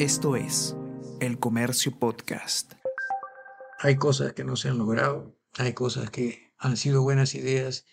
Esto es El Comercio Podcast. Hay cosas que no se han logrado, hay cosas que han sido buenas ideas.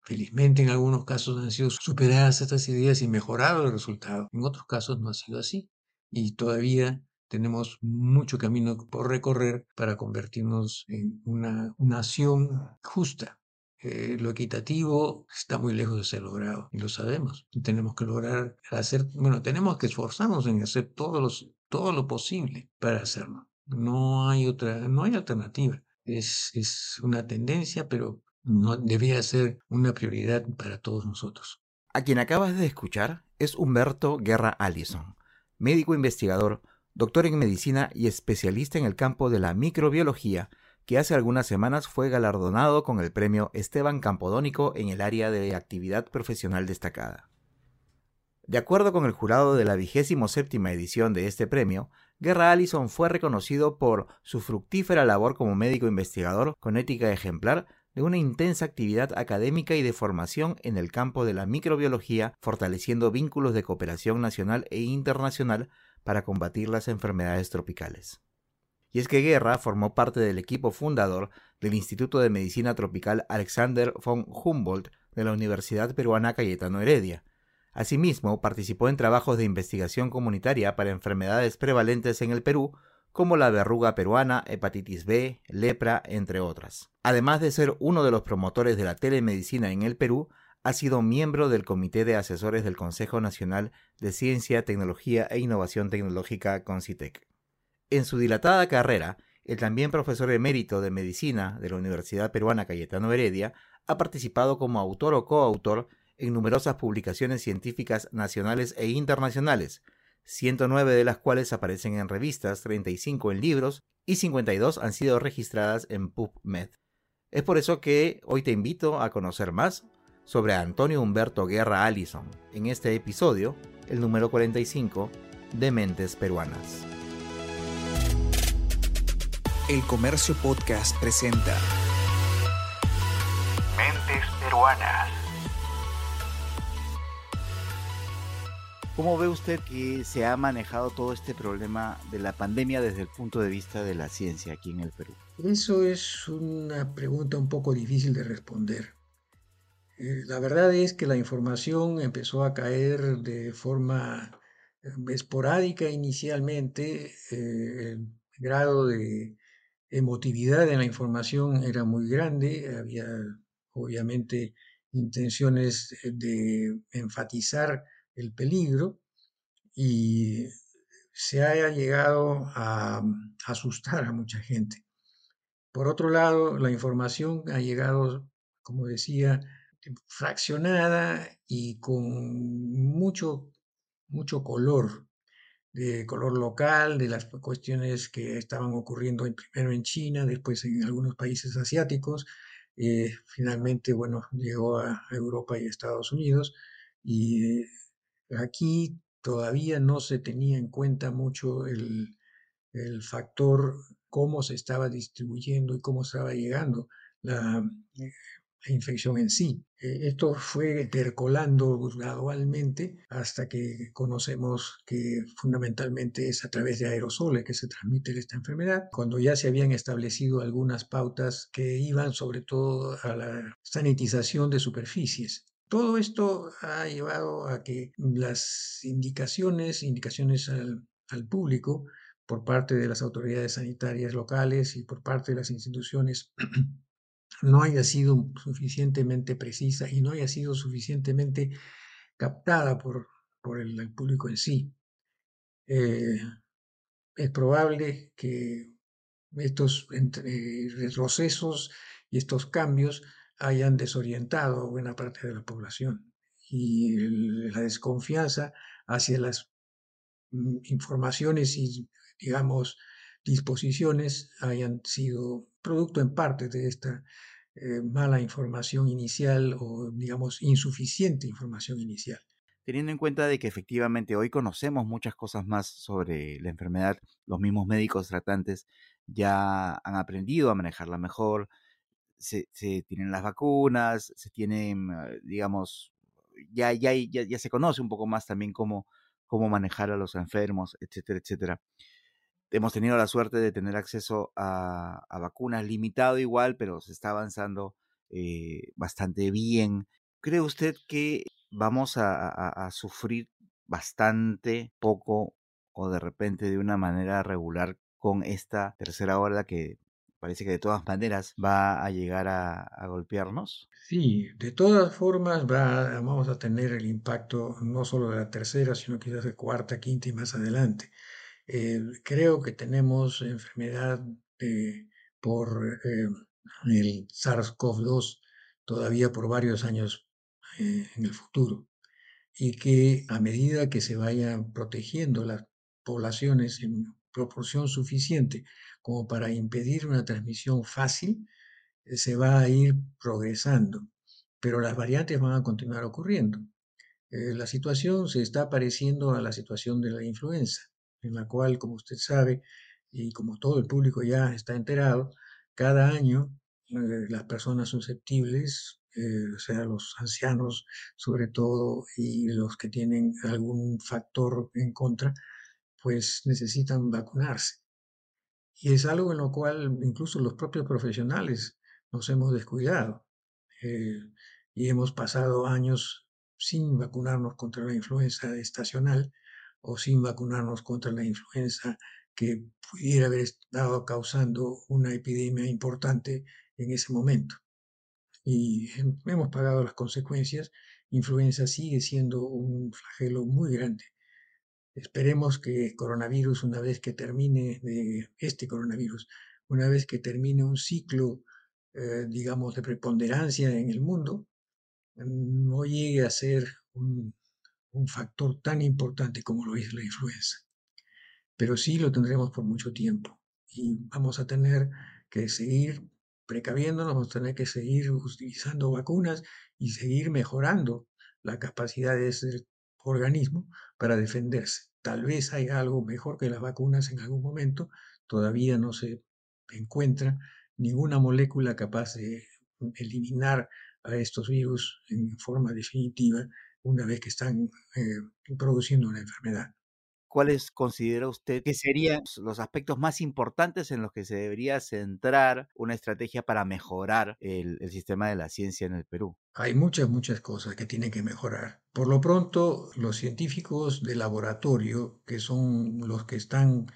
Felizmente en algunos casos han sido superadas estas ideas y mejorado el resultado. En otros casos no ha sido así. Y todavía tenemos mucho camino por recorrer para convertirnos en una nación justa, eh, lo equitativo está muy lejos de ser logrado y lo sabemos. Tenemos que lograr hacer, bueno, tenemos que esforzarnos en hacer todo, los, todo lo posible para hacerlo. No hay otra, no hay alternativa. Es, es una tendencia, pero no debía ser una prioridad para todos nosotros. A quien acabas de escuchar es Humberto Guerra Allison, médico investigador, doctor en medicina y especialista en el campo de la microbiología que hace algunas semanas fue galardonado con el premio Esteban Campodónico en el área de actividad profesional destacada. De acuerdo con el jurado de la vigésimo séptima edición de este premio, Guerra Allison fue reconocido por su fructífera labor como médico investigador con ética ejemplar de una intensa actividad académica y de formación en el campo de la microbiología, fortaleciendo vínculos de cooperación nacional e internacional para combatir las enfermedades tropicales y es que Guerra formó parte del equipo fundador del Instituto de Medicina Tropical Alexander von Humboldt de la Universidad Peruana Cayetano Heredia. Asimismo, participó en trabajos de investigación comunitaria para enfermedades prevalentes en el Perú, como la verruga peruana, hepatitis B, lepra, entre otras. Además de ser uno de los promotores de la telemedicina en el Perú, ha sido miembro del Comité de Asesores del Consejo Nacional de Ciencia, Tecnología e Innovación Tecnológica CONCITEC. En su dilatada carrera, el también profesor emérito de medicina de la Universidad Peruana Cayetano Heredia ha participado como autor o coautor en numerosas publicaciones científicas nacionales e internacionales, 109 de las cuales aparecen en revistas, 35 en libros y 52 han sido registradas en PubMed. Es por eso que hoy te invito a conocer más sobre Antonio Humberto Guerra Allison en este episodio, el número 45 de Mentes Peruanas. El Comercio Podcast presenta Mentes Peruanas. ¿Cómo ve usted que se ha manejado todo este problema de la pandemia desde el punto de vista de la ciencia aquí en el Perú? Eso es una pregunta un poco difícil de responder. Eh, la verdad es que la información empezó a caer de forma eh, esporádica inicialmente. Eh, el grado de emotividad en la información era muy grande, había obviamente intenciones de enfatizar el peligro y se haya llegado a asustar a mucha gente. Por otro lado, la información ha llegado, como decía, fraccionada y con mucho, mucho color de color local, de las cuestiones que estaban ocurriendo primero en China, después en algunos países asiáticos, eh, finalmente, bueno, llegó a Europa y Estados Unidos, y aquí todavía no se tenía en cuenta mucho el, el factor cómo se estaba distribuyendo y cómo estaba llegando la, la infección en sí. Eh, esto fue percolando gradualmente hasta que conocemos que fundamentalmente es a través de aerosoles que se transmite esta enfermedad, cuando ya se habían establecido algunas pautas que iban sobre todo a la sanitización de superficies. Todo esto ha llevado a que las indicaciones, indicaciones al, al público por parte de las autoridades sanitarias locales y por parte de las instituciones no haya sido suficientemente precisa y no haya sido suficientemente captada por, por el, público en sí. Eh, es probable que estos retrocesos y estos cambios hayan desorientado a buena parte de la población y la desconfianza hacia las mm, informaciones y, digamos, disposiciones hayan sido producto en parte de esta eh, mala información inicial o, digamos, insuficiente información inicial. Teniendo en cuenta de que efectivamente hoy conocemos muchas cosas más sobre la enfermedad, los mismos médicos tratantes ya han aprendido a manejarla mejor, se, tienen las vacunas, se tienen, eh, digamos, ya, ya, ya, ya, se conoce un poco más también cómo, cómo manejar a los enfermos, etcétera, etcétera. Hemos tenido la suerte de tener acceso a, vacunas limitado igual, pero se está avanzando eh, bastante bien. ¿Cree usted que vamos a sufrir bastante poco o de repente de una manera regular con esta tercera ola que parece que de todas maneras va a llegar a, golpearnos? Sí, de todas formas va, vamos a tener el impacto no solo de la tercera, sino quizás de cuarta, quinta y más adelante. Eh, creo que tenemos enfermedad eh, por eh, el SARS-CoV-2 todavía por varios años en el futuro y que a medida que se vayan protegiendo las poblaciones en proporción suficiente como para impedir una transmisión fácil, eh, se va a ir progresando, pero las variantes van a continuar ocurriendo. Eh, la situación se está pareciendo a la situación de la influenza, en la cual, como usted sabe, y como todo el público ya está enterado, cada año eh, las personas susceptibles eh, o sea, los ancianos sobre todo y los que tienen algún factor en contra, pues necesitan vacunarse. Y es algo en lo cual incluso los propios profesionales nos hemos descuidado eh, y hemos pasado años sin vacunarnos contra la influenza estacional o sin vacunarnos contra la influenza que pudiera haber estado causando una epidemia importante en ese momento y hemos pagado las consecuencias. Influenza sigue siendo un flagelo muy grande. Esperemos que coronavirus, una vez que termine este coronavirus, una vez que termine un ciclo, eh, digamos, de preponderancia en el mundo, no llegue a ser un, un factor tan importante como lo es la influenza. Pero sí lo tendremos por mucho tiempo y vamos a tener que seguir precaviéndonos, vamos a tener que seguir utilizando vacunas y seguir mejorando la capacidad de ese organismo para defenderse. Tal vez haya algo mejor que las vacunas en algún momento, todavía no se encuentra ninguna molécula capaz de eliminar a estos virus en forma definitiva una vez que están eh, produciendo una enfermedad. ¿cuáles considera usted que serían los aspectos más importantes en los que se debería centrar una estrategia para mejorar el, sistema de la ciencia en el Perú? Hay muchas, muchas cosas que tienen que mejorar. Por lo pronto, los científicos de laboratorio, que son los que están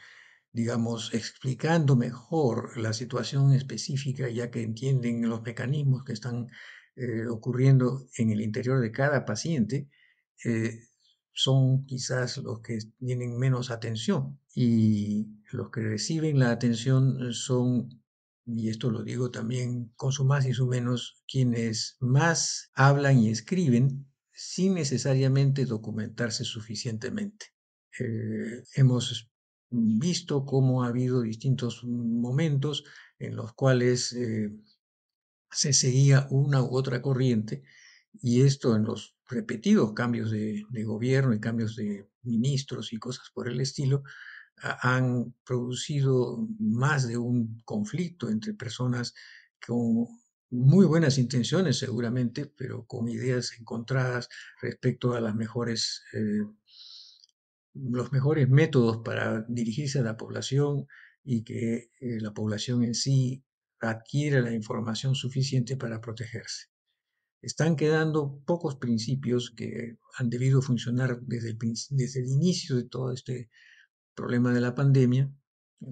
digamos, explicando mejor la situación específica, ya que entienden los mecanismos que están eh, ocurriendo en el interior de cada paciente, eh, son quizás los que tienen menos atención y los que reciben la atención son, y esto lo digo también con su más y su menos, quienes más hablan y escriben sin necesariamente documentarse suficientemente. Eh, hemos visto cómo ha habido distintos momentos en los cuales se seguía una u otra corriente y esto en los repetidos cambios de, gobierno y cambios de ministros y cosas por el estilo, han producido más de un conflicto entre personas con muy buenas intenciones seguramente, pero con ideas encontradas respecto a las mejores, eh, los mejores métodos para dirigirse a la población y que eh, la población en sí adquiera la información suficiente para protegerse están quedando pocos principios que han debido funcionar desde el, desde el inicio de todo este problema de la pandemia,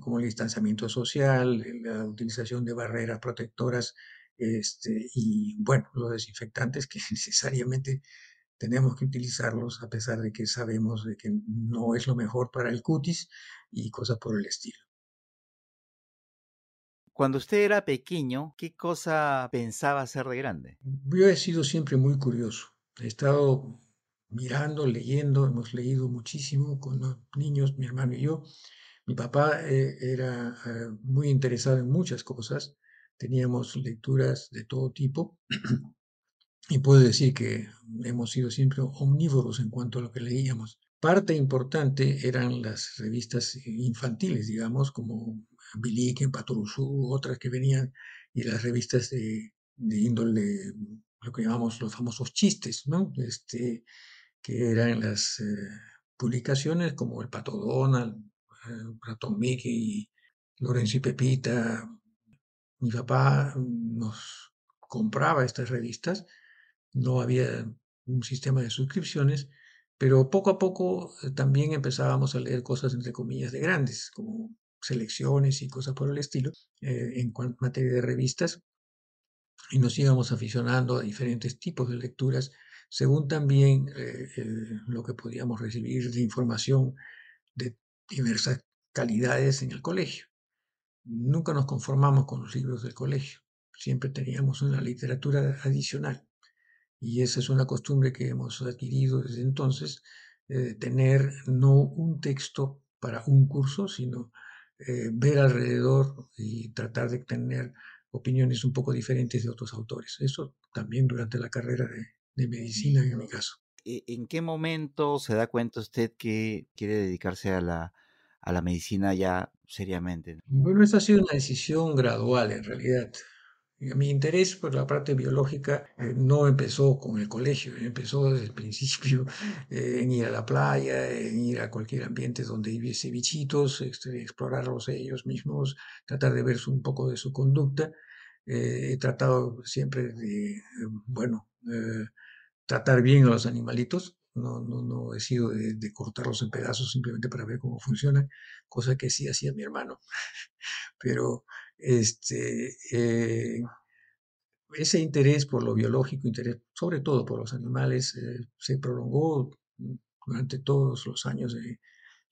como el distanciamiento social, la utilización de barreras protectoras este, y, bueno, los desinfectantes que necesariamente tenemos que utilizarlos a pesar de que sabemos de que no es lo mejor para el cutis y cosas por el estilo. Cuando usted era pequeño, ¿qué cosa pensaba ser de grande? Yo he sido siempre muy curioso. He estado mirando, leyendo, hemos leído muchísimo con los niños, mi hermano y yo. Mi papá eh, era eh, muy interesado en muchas cosas. Teníamos lecturas de todo tipo. y puedo decir que hemos sido siempre omnívoros en cuanto a lo que leíamos. Parte importante eran las revistas infantiles, digamos, como Bilique, Patoruzú, otras que venían, y las revistas de, índole, lo que llamamos los famosos chistes, ¿no? Este, que eran las, eh, publicaciones como El Pato Donald, eh, Ratón Mickey, Lorenzo y Pepita. Mi papá nos compraba estas revistas, no había un sistema de suscripciones, pero poco a poco eh, también empezábamos a leer cosas entre comillas de grandes, como selecciones y cosas por el estilo, eh, en materia de revistas, y nos íbamos aficionando a diferentes tipos de lecturas, según también eh, lo que podíamos recibir de información de diversas calidades en el colegio. Nunca nos conformamos con los libros del colegio, siempre teníamos una literatura adicional. Y esa es una costumbre que hemos adquirido desde entonces, eh, tener no un texto para un curso, sino eh, ver alrededor y tratar de tener opiniones un poco diferentes de otros autores. Eso también durante la carrera de, de medicina en mi caso. E, ¿En qué momento se da cuenta usted que quiere dedicarse a la, a la medicina ya seriamente? Bueno, esta ha sido una decisión gradual en realidad. Mi interés por la parte biológica eh, no empezó con el colegio, empezó desde el principio eh, en ir a la playa, en ir a cualquier ambiente donde hubiese bichitos, este, explorarlos ellos mismos, tratar de ver un poco de su conducta. Eh, he tratado siempre de, bueno, tratar bien a los animalitos, no, he sido de, cortarlos en pedazos simplemente para ver cómo funcionan, cosa que sí hacía mi hermano. Pero este, eh, ese interés por lo biológico, interés sobre todo por los animales, eh, se prolongó durante todos los años de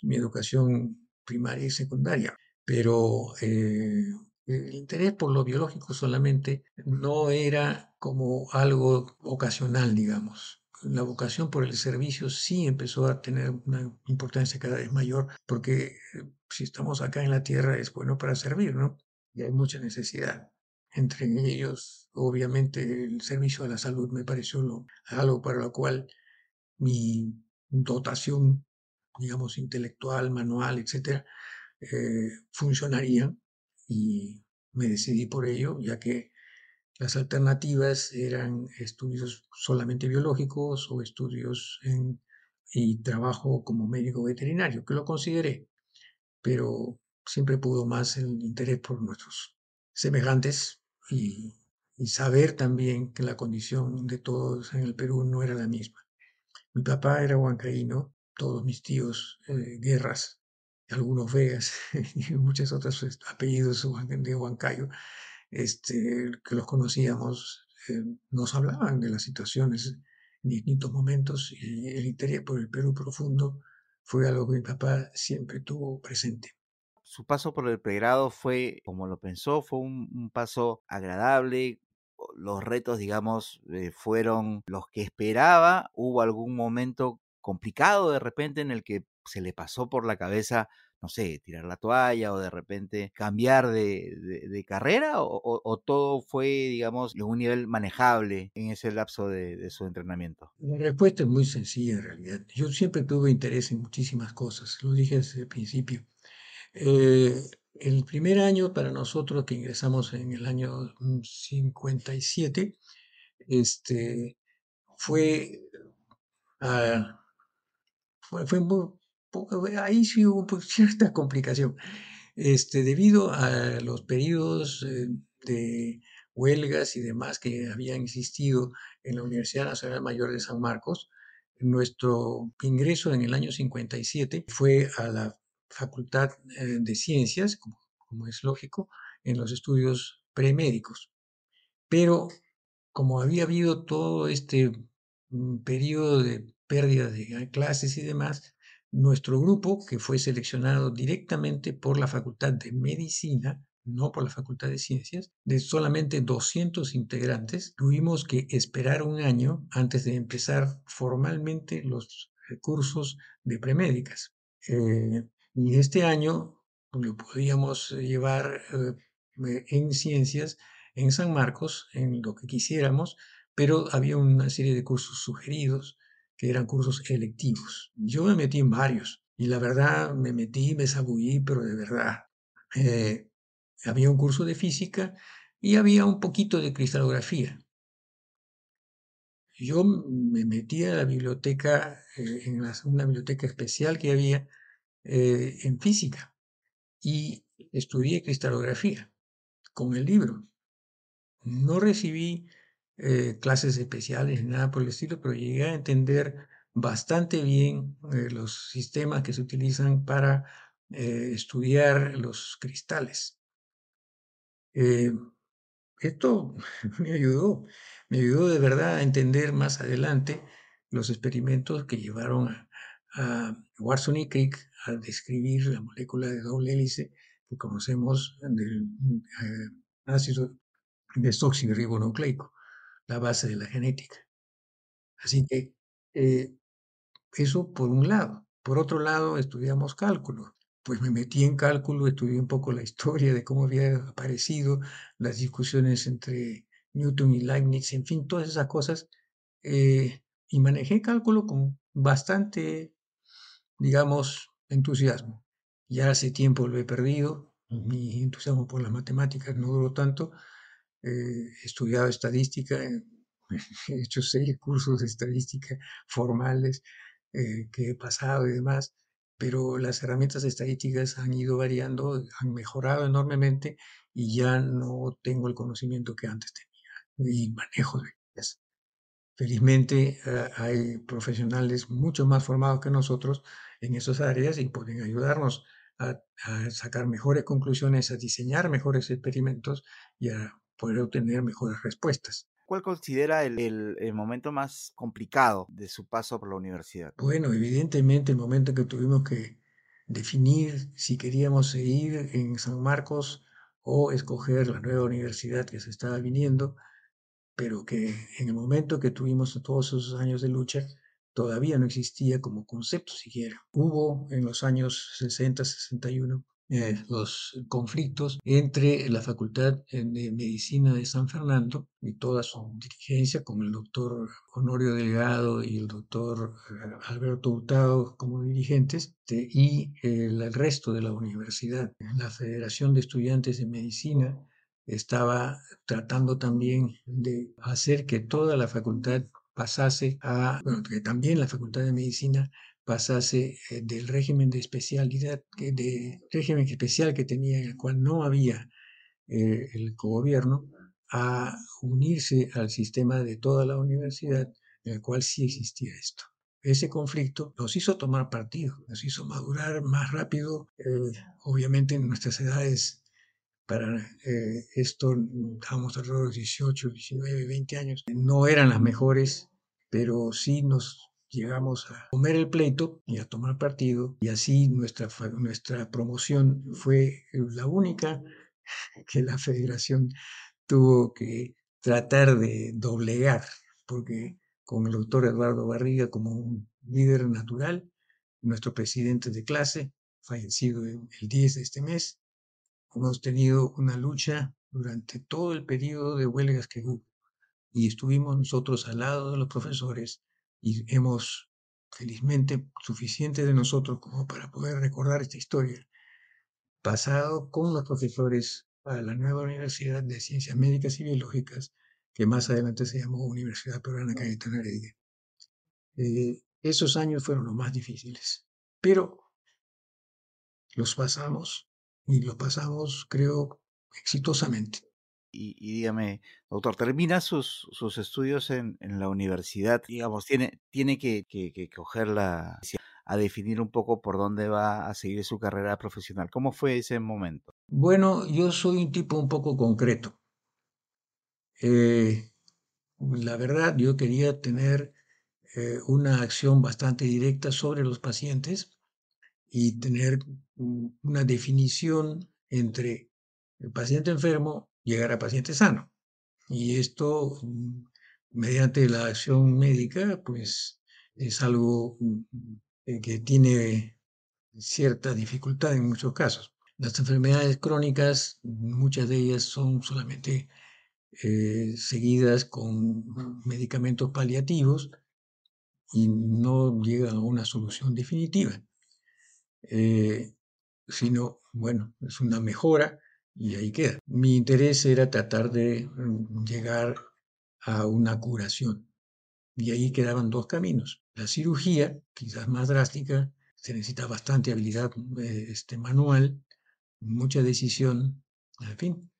mi educación primaria y secundaria. Pero eh, el interés por lo biológico solamente no era como algo ocasional, digamos la vocación por el servicio sí empezó a tener una importancia cada vez mayor, porque si estamos acá en la tierra es bueno para servir, ¿no? Y hay mucha necesidad. Entre ellos, obviamente, el servicio a la salud me pareció algo para lo cual mi dotación, digamos, intelectual, manual, etcétera, eh, funcionaría y me decidí por ello, ya que las alternativas eran estudios solamente biológicos o estudios y trabajo como médico veterinario, que lo consideré, pero siempre pudo más el interés por nuestros semejantes y, saber también que la condición de todos en el Perú no era la misma. Mi papá era huancaíno, todos mis tíos eh, guerras, algunos vegas y muchos otros apellidos de Huancayo este, que los conocíamos, eh, nos hablaban de las situaciones en distintos momentos y el interés por el Perú profundo fue algo que mi papá siempre tuvo presente. Su paso por el pregrado fue, como lo pensó, fue un, paso agradable, los retos, digamos, eh, fueron los que esperaba. Hubo algún momento complicado de repente en el que se le pasó por la cabeza no sé, tirar la toalla o de repente cambiar de, carrera o, todo fue, digamos, de un nivel manejable en ese lapso de, su entrenamiento? La respuesta es muy sencilla en realidad. Yo siempre tuve interés en muchísimas cosas, lo dije desde el principio. Eh, el primer año para nosotros que ingresamos en el año 57, este, fue, ah, fue, ahí sí hubo cierta complicación. Este, debido a los periodos eh, de huelgas y demás que habían existido en la Universidad Nacional Mayor de San Marcos, nuestro ingreso en el año 57 fue a la Facultad eh, de Ciencias, como, es lógico, en los estudios premédicos. Pero como había habido todo este mm, periodo de pérdida de clases y demás, nuestro grupo, que fue seleccionado directamente por la Facultad de Medicina, no por la Facultad de Ciencias, de solamente 200 integrantes, tuvimos que esperar un año antes de empezar formalmente los cursos de premédicas. Eh, y este año lo podíamos llevar eh, en ciencias en San Marcos, en lo que quisiéramos, pero había una serie de cursos sugeridos que eran cursos electivos. Yo me metí en varios y la verdad me metí, me zabullí, pero de verdad. Eh, había un curso de física y había un poquito de cristalografía. yo me metí a la biblioteca, eh, en una biblioteca especial que había eh, en física y estudié cristalografía con el libro. No recibí eh, clases especiales, nada por el estilo, pero llegué a entender bastante bien los sistemas que se utilizan para estudiar los cristales. esto me ayudó me ayudó de verdad a entender más adelante los experimentos que llevaron a Watson y Crick a describir la molécula de doble hélice que conocemos del eh, ácido desoxirribonucleico, la base de la genética. Así que eh, eso por un lado. Por otro lado, estudiamos cálculo. Pues me metí en cálculo, estudié un poco la historia de cómo había aparecido las discusiones entre Newton y Leibniz, en fin, todas esas cosas. Eh, y manejé cálculo con bastante, digamos, entusiasmo. Ya hace tiempo lo he perdido, mi entusiasmo por las matemáticas no duró tanto. Eh, he estudiado estadística, he hecho seis cursos de estadística formales eh, que he pasado y demás, pero las herramientas estadísticas han ido variando, han mejorado enormemente y ya no tengo el conocimiento que antes tenía y manejo de ellas. Felizmente eh, hay profesionales mucho más formados que nosotros en esas áreas y pueden ayudarnos a, sacar mejores conclusiones, a diseñar mejores experimentos y a poder obtener mejores respuestas. ¿Cuál considera el, el, momento más complicado de su paso por la universidad? Bueno, evidentemente el momento que tuvimos que definir si queríamos seguir en San Marcos o escoger la nueva universidad que se estaba viniendo, pero que en el momento que tuvimos todos esos años de lucha, todavía no existía como concepto siquiera. Hubo en los años 60, 61 eh, los conflictos entre la Facultad de Medicina de San Fernando y toda su dirigencia, con el doctor Honorio Delgado y el doctor eh, Alberto Hurtado como dirigentes, y el resto de la universidad. La Federación de Estudiantes de Medicina estaba tratando también de hacer que toda la facultad pasase a, bueno, que también la facultad de medicina pasase eh, del régimen de especialidad, de régimen especial que tenía, en el cual no había eh, el gobierno, a unirse al sistema de toda la universidad, en el cual sí existía esto. Ese conflicto nos hizo tomar partido, nos hizo madurar más rápido, eh, obviamente en nuestras edades para eh, esto, estábamos alrededor de 18, 19, 20 años, no eran las mejores, pero sí nos llegamos a comer el pleito y a tomar partido, y así nuestra, nuestra promoción fue la única que la federación tuvo que tratar de doblegar, porque con el doctor Eduardo Barriga como un líder natural, nuestro presidente de clase, fallecido el 10 de este mes, Hemos tenido una lucha durante todo el periodo de huelgas que hubo y estuvimos nosotros al lado de los profesores y hemos, felizmente, suficiente de nosotros como para poder recordar esta historia, pasado con los profesores a la nueva Universidad de Ciencias Médicas y Biológicas, que más adelante se llamó Universidad Peruana Cayetana Heredia. Eh, esos años fueron los más difíciles, pero los pasamos y lo pasamos, creo, exitosamente. Y, dígame, doctor, termina sus, sus estudios en, en, la universidad, digamos, tiene, tiene que, que, que cogerla a definir un poco por dónde va a seguir su carrera profesional. ¿Cómo fue ese momento? Bueno, yo soy un tipo un poco concreto. Eh, la verdad, yo quería tener eh, una acción bastante directa sobre los pacientes y tener una definición entre el paciente enfermo llegar a paciente sano. Y esto, mm, mediante la acción médica, pues es algo mm, que tiene cierta dificultad en muchos casos. Las enfermedades crónicas, muchas de ellas son solamente eh, seguidas con medicamentos paliativos y no llegan a una solución definitiva. Eh, sino, bueno, es una mejora y ahí queda. Mi interés era tratar de mm, llegar a una curación. Y ahí quedaban dos caminos. La cirugía, quizás más drástica, se necesita bastante habilidad eh, este, manual, mucha decisión, en fin.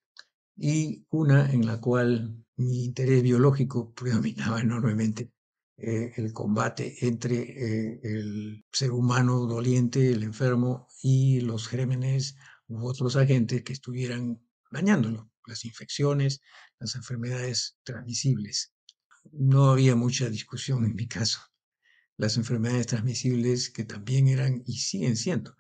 Y una en la cual mi interés biológico predominaba enormemente eh, el combate entre eh, el ser humano doliente, el enfermo, y los gérmenes u otros agentes que estuvieran dañándolo, las infecciones, las enfermedades transmisibles. No había mucha discusión en mi caso. Las enfermedades transmisibles que también eran y siguen siendo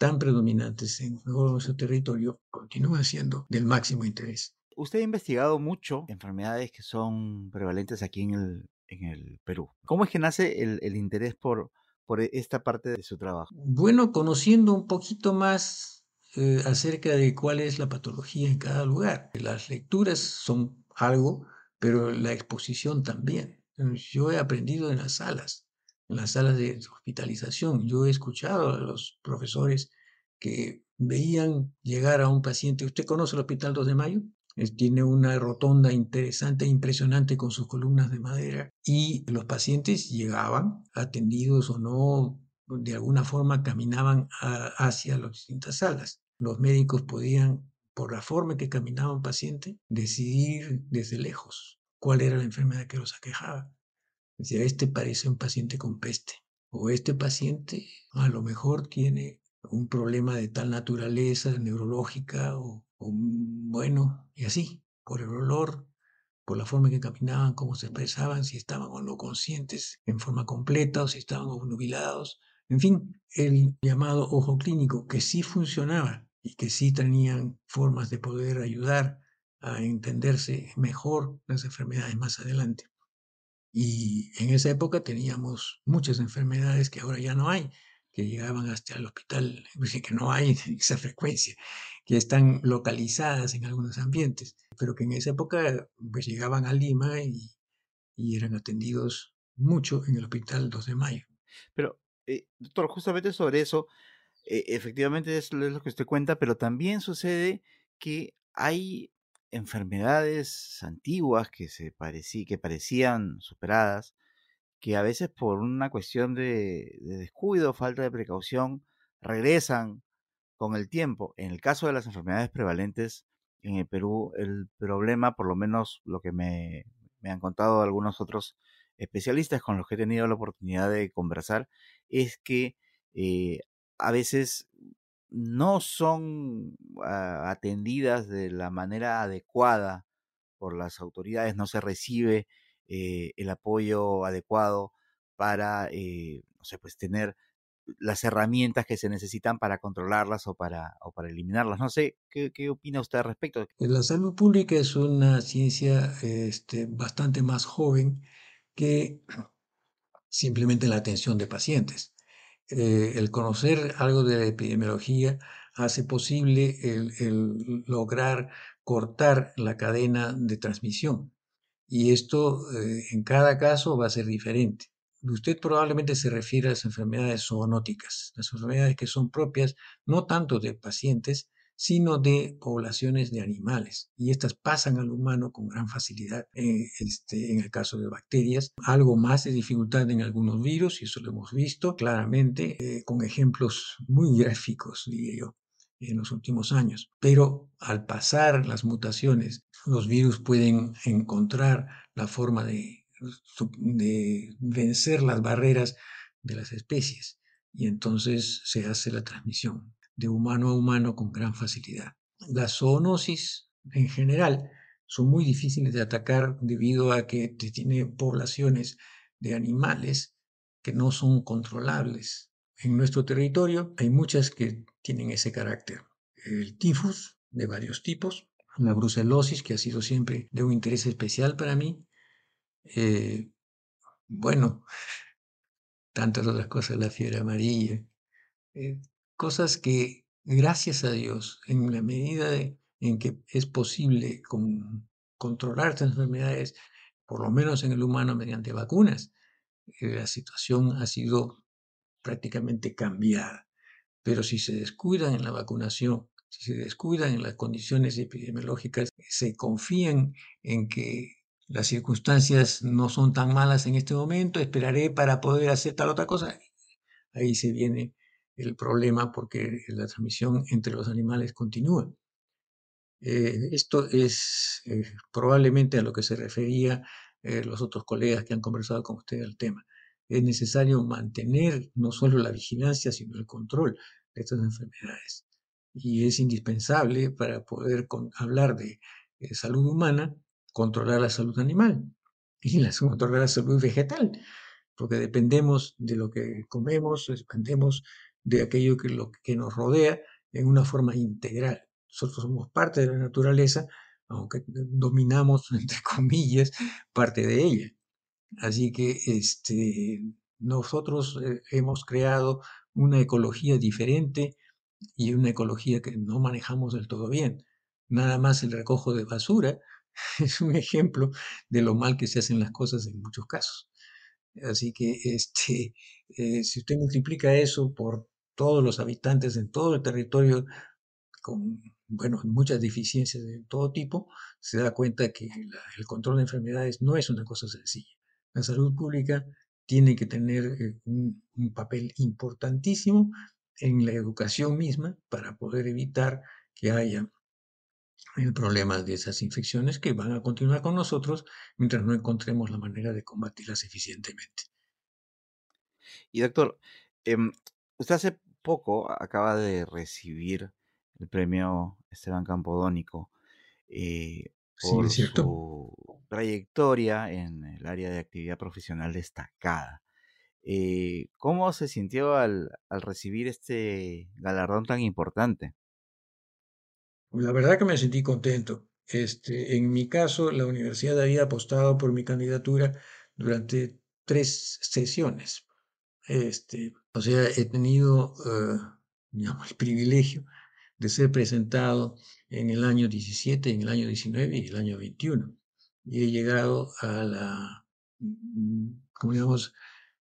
tan predominantes en nuestro territorio continúan siendo del máximo interés. Usted ha investigado mucho enfermedades que son prevalentes aquí en el, en el Perú. ¿Cómo es que nace el, interés por, por esta parte de su trabajo? Bueno, conociendo un poquito más eh, acerca de cuál es la patología en cada lugar. Las lecturas son algo, pero la exposición también. Yo he aprendido en las salas, en las salas de hospitalización. Yo he escuchado a los profesores que veían llegar a un paciente. ¿Usted conoce el Hospital 2 de Mayo? Tiene una rotonda interesante e impresionante con sus columnas de madera y los pacientes llegaban, atendidos o no, de alguna forma caminaban hacia las distintas salas. Los médicos podían, por la forma que caminaba un paciente, decidir desde lejos cuál era la enfermedad que los aquejaba. Decía, este parece un paciente con peste o este paciente a lo mejor tiene un problema de tal naturaleza neurológica o bueno, y así, por el olor, por la forma en que caminaban, cómo se expresaban, si estaban o no conscientes en forma completa o si estaban obnubilados. En fin, el llamado ojo clínico, que sí funcionaba y que sí tenían formas de poder ayudar a entenderse mejor las enfermedades más adelante. Y en esa época teníamos muchas enfermedades que ahora ya no hay, que llegaban hasta el hospital, que no hay esa frecuencia que están localizadas en algunos ambientes, pero que en esa época pues llegaban a Lima y, y eran atendidos mucho en el Hospital 2 de Mayo. Pero, eh, doctor, justamente sobre eso, eh, efectivamente es lo que usted cuenta, pero también sucede que hay enfermedades antiguas que, se parecí, que parecían superadas, que a veces por una cuestión de, de descuido, falta de precaución, regresan con el tiempo. En el caso de las enfermedades prevalentes en el Perú, el problema, por lo menos lo que me, han contado algunos otros especialistas con los que he tenido la oportunidad de conversar, es que eh, a veces no son ah, atendidas de la manera adecuada por las autoridades, no se recibe eh, el apoyo adecuado para, eh, no sé, pues tener las herramientas que se necesitan para controlarlas o para, o para eliminarlas. No sé, ¿qué, ¿qué, opina usted al respecto? La salud pública es una ciencia este, bastante más joven que simplemente la atención de pacientes. Eh, el conocer algo de la epidemiología hace posible el, el lograr cortar la cadena de transmisión. Y esto eh, en cada caso va a ser diferente. Usted probablemente se refiere a las enfermedades zoonóticas, las enfermedades que son propias no tanto de pacientes, sino de poblaciones de animales. Y estas pasan al humano con gran facilidad. Eh, este, en el caso de bacterias, algo más de dificultad en algunos virus, y eso lo hemos visto claramente eh, con ejemplos muy gráficos, diría yo en los últimos años. Pero al pasar las mutaciones, los virus pueden encontrar la forma de vencer las barreras de las especies y entonces se hace la transmisión de humano a humano con gran facilidad. Las zoonosis en general son muy difíciles de atacar debido a que tiene poblaciones de animales que no son controlables. En nuestro territorio hay muchas que tienen ese carácter. El tifus de varios tipos, la brucelosis que ha sido siempre de un interés especial para mí, eh, bueno, tantas otras cosas, la fiebre amarilla, eh, cosas que, gracias a Dios, en la medida en que es posible controlar estas enfermedades, por lo menos en el humano mediante vacunas, eh, la situación ha sido prácticamente cambiada. Pero si se descuidan en la vacunación, si se descuidan en las condiciones epidemiológicas, se confían en que las circunstancias no son tan malas en este momento, esperaré para poder hacer tal otra cosa. Ahí se viene el problema porque la transmisión entre los animales continúa. Eh, esto es eh, probablemente a lo que se refería eh, los otros colegas que han conversado con usted del tema. Es necesario mantener no solo la vigilancia, sino el control de estas enfermedades. Y es indispensable para poder hablar de salud humana, controlar la salud animal y la, controlar la salud vegetal, porque dependemos de lo que comemos, dependemos de aquello que, lo, que nos rodea en una forma integral. Nosotros somos parte de la naturaleza, aunque dominamos, entre comillas, parte de ella. Así que este, nosotros eh, hemos creado una ecología diferente y una ecología que no manejamos del todo bien. Nada más el recojo de basura es un ejemplo de lo mal que se hacen las cosas en muchos casos. Así que este, eh, si usted multiplica eso por todos los habitantes en todo el territorio con bueno, muchas deficiencias de todo tipo, se da cuenta que el control de enfermedades no es una cosa sencilla. La salud pública tiene que tener eh, un, papel importantísimo en la educación misma para poder evitar que haya eh, problemas de esas infecciones que van a continuar con nosotros mientras no encontremos la manera de combatirlas eficientemente. Y doctor, em, usted hace poco acaba de recibir el premio Esteban Campodónico eh, por su trayectoria en el área de actividad profesional destacada. Eh, ¿Cómo se sintió al, recibir este galardón tan importante? La verdad que me sentí contento. Este, en mi caso, la universidad había apostado por mi candidatura durante tres sesiones. Este, o sea, he tenido eh, el privilegio de ser presentado en el año 17, en el año 19 y el año 21. Y he llegado a la, como digamos,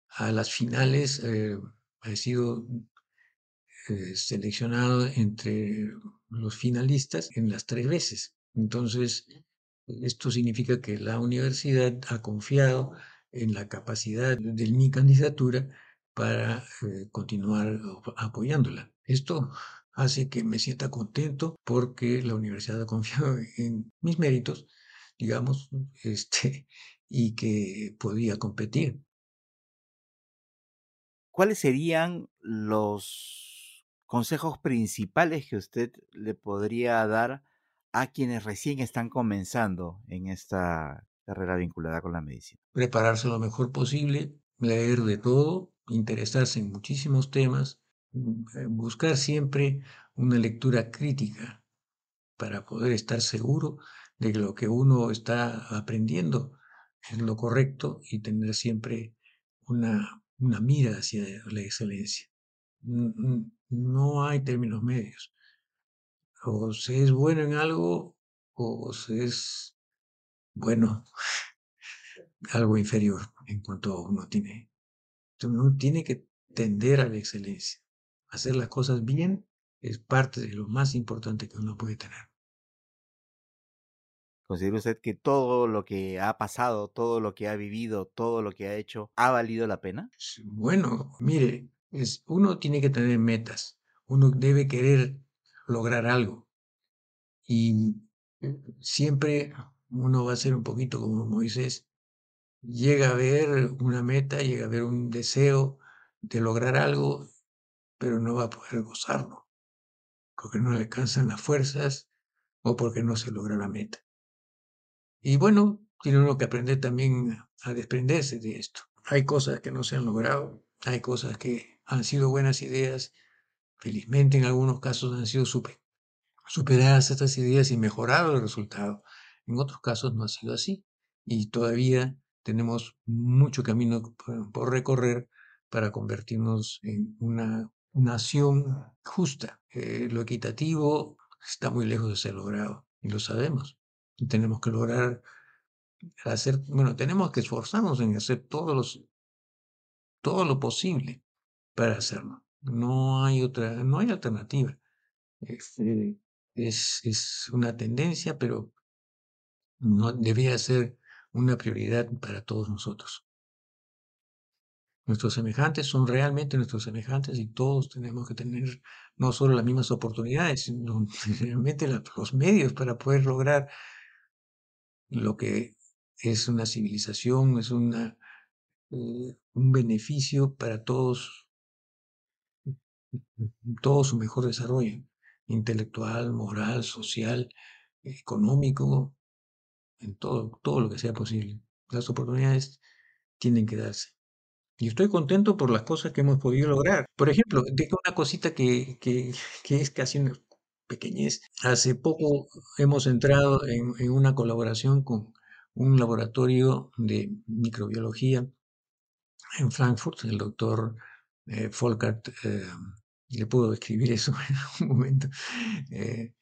a las finales, eh, he sido eh, seleccionado entre los finalistas en las tres veces. Entonces, esto significa que la universidad ha confiado en la capacidad de mi candidatura para eh, continuar apoyándola. Esto hace que me sienta contento porque la universidad ha confiado en mis méritos, digamos, este, y que podía competir. ¿Cuáles serían los consejos principales que usted le podría dar a quienes recién están comenzando en esta carrera vinculada con la medicina? Prepararse lo mejor posible, leer de todo, interesarse en muchísimos temas, buscar siempre una lectura crítica para poder estar seguro de que lo que uno está aprendiendo es lo correcto y tener siempre una, una mira hacia la excelencia. No hay términos medios. O se es bueno en algo o se es bueno algo inferior en cuanto uno tiene. Uno tiene que tender a la excelencia. Hacer las cosas bien es parte de lo más importante que uno puede tener. ¿Considera usted que todo lo que ha pasado, todo lo que ha vivido, todo lo que ha hecho, ha valido la pena? Bueno, mire, es, uno tiene que tener metas, uno debe querer lograr algo. Y eh, siempre uno va a ser un poquito como Moisés. Llega a ver una meta, llega a ver un deseo de lograr algo pero no va a poder gozarlo, porque no le alcanzan las fuerzas o porque no se logra la meta. Y bueno, tiene uno que aprender también a desprenderse de esto. Hay cosas que no se han logrado, hay cosas que han sido buenas ideas, felizmente en algunos casos han sido superadas estas ideas y mejorado el resultado. En otros casos no ha sido así y todavía tenemos mucho camino por recorrer para convertirnos en una nación justa. Eh, lo equitativo está muy lejos de ser logrado y lo sabemos. Y tenemos que lograr hacer, bueno, tenemos que esforzarnos en hacer todos los, todo lo posible para hacerlo. No hay otra, no hay alternativa. Este, es, es una tendencia, pero no debía ser una prioridad para todos nosotros. Nuestros semejantes son realmente nuestros semejantes y todos tenemos que tener no solo las mismas oportunidades, sino realmente los medios para poder lograr lo que es una civilización, es una, eh, un beneficio para todos, todo su mejor desarrollo, intelectual, moral, social, económico, en todo, todo lo que sea posible. Las oportunidades tienen que darse. Y estoy contento por las cosas que hemos podido lograr. Por ejemplo, digo una cosita que, que, es casi una pequeñez. Hace poco hemos entrado en, una colaboración con un laboratorio de microbiología en Frankfurt, el doctor eh, Volkert, eh, le puedo escribir eso en un momento, eh,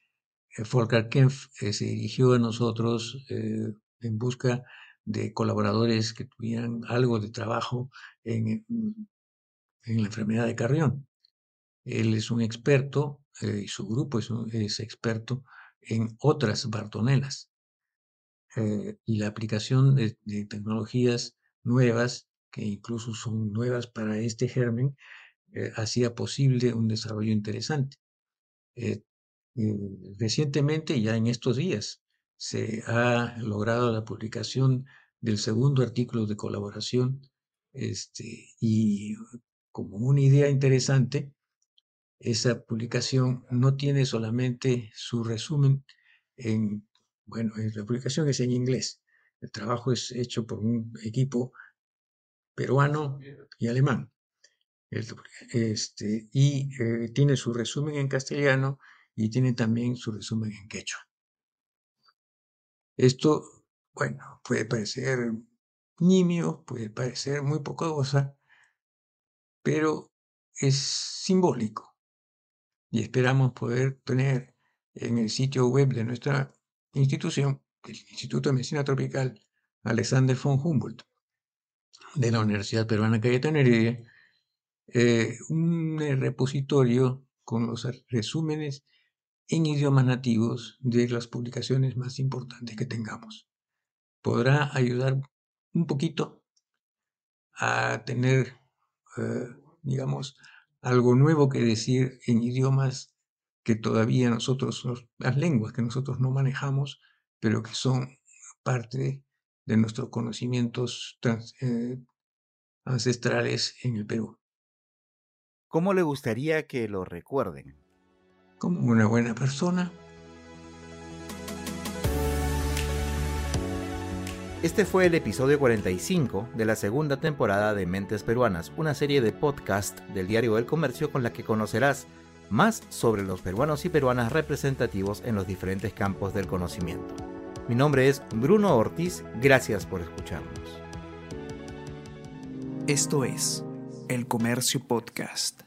Volker Kempf eh, se dirigió a nosotros eh, en busca de colaboradores que tuvieran algo de trabajo en, en la enfermedad de Carrión. Él es un experto eh, y su grupo es, experto en otras bartonelas. y la aplicación de, tecnologías nuevas, que incluso son nuevas para este germen, hacía posible un desarrollo interesante. Eh, recientemente, ya en estos días, se ha logrado la publicación del segundo artículo de colaboración este, y como una idea interesante, esa publicación no tiene solamente su resumen en, bueno, la publicación es en inglés, el trabajo es hecho por un equipo peruano y alemán, este, y eh, tiene su resumen en castellano y tiene también su resumen en quechua. Esto, bueno, puede parecer nimio, puede parecer muy poca cosa, pero es simbólico. Y esperamos poder tener en el sitio web de nuestra institución, el Instituto de Medicina Tropical Alexander von Humboldt, de la Universidad Peruana Cayetano Heredia, eh, un repositorio con los resúmenes en idiomas nativos de las publicaciones más importantes que tengamos. Podrá ayudar un poquito a tener, eh, digamos, algo nuevo que decir en idiomas que todavía nosotros, las lenguas que nosotros no manejamos, pero que son parte de nuestros conocimientos eh, ancestrales en el Perú. ¿Cómo le gustaría que lo recuerden? Como una buena persona. Este fue el episodio 45 de la segunda temporada de Mentes Peruanas, una serie de podcast del Diario del Comercio con la que conocerás más sobre los peruanos y peruanas representativos en los diferentes campos del conocimiento. Mi nombre es Bruno Ortiz, gracias por escucharnos. Esto es El Comercio Podcast.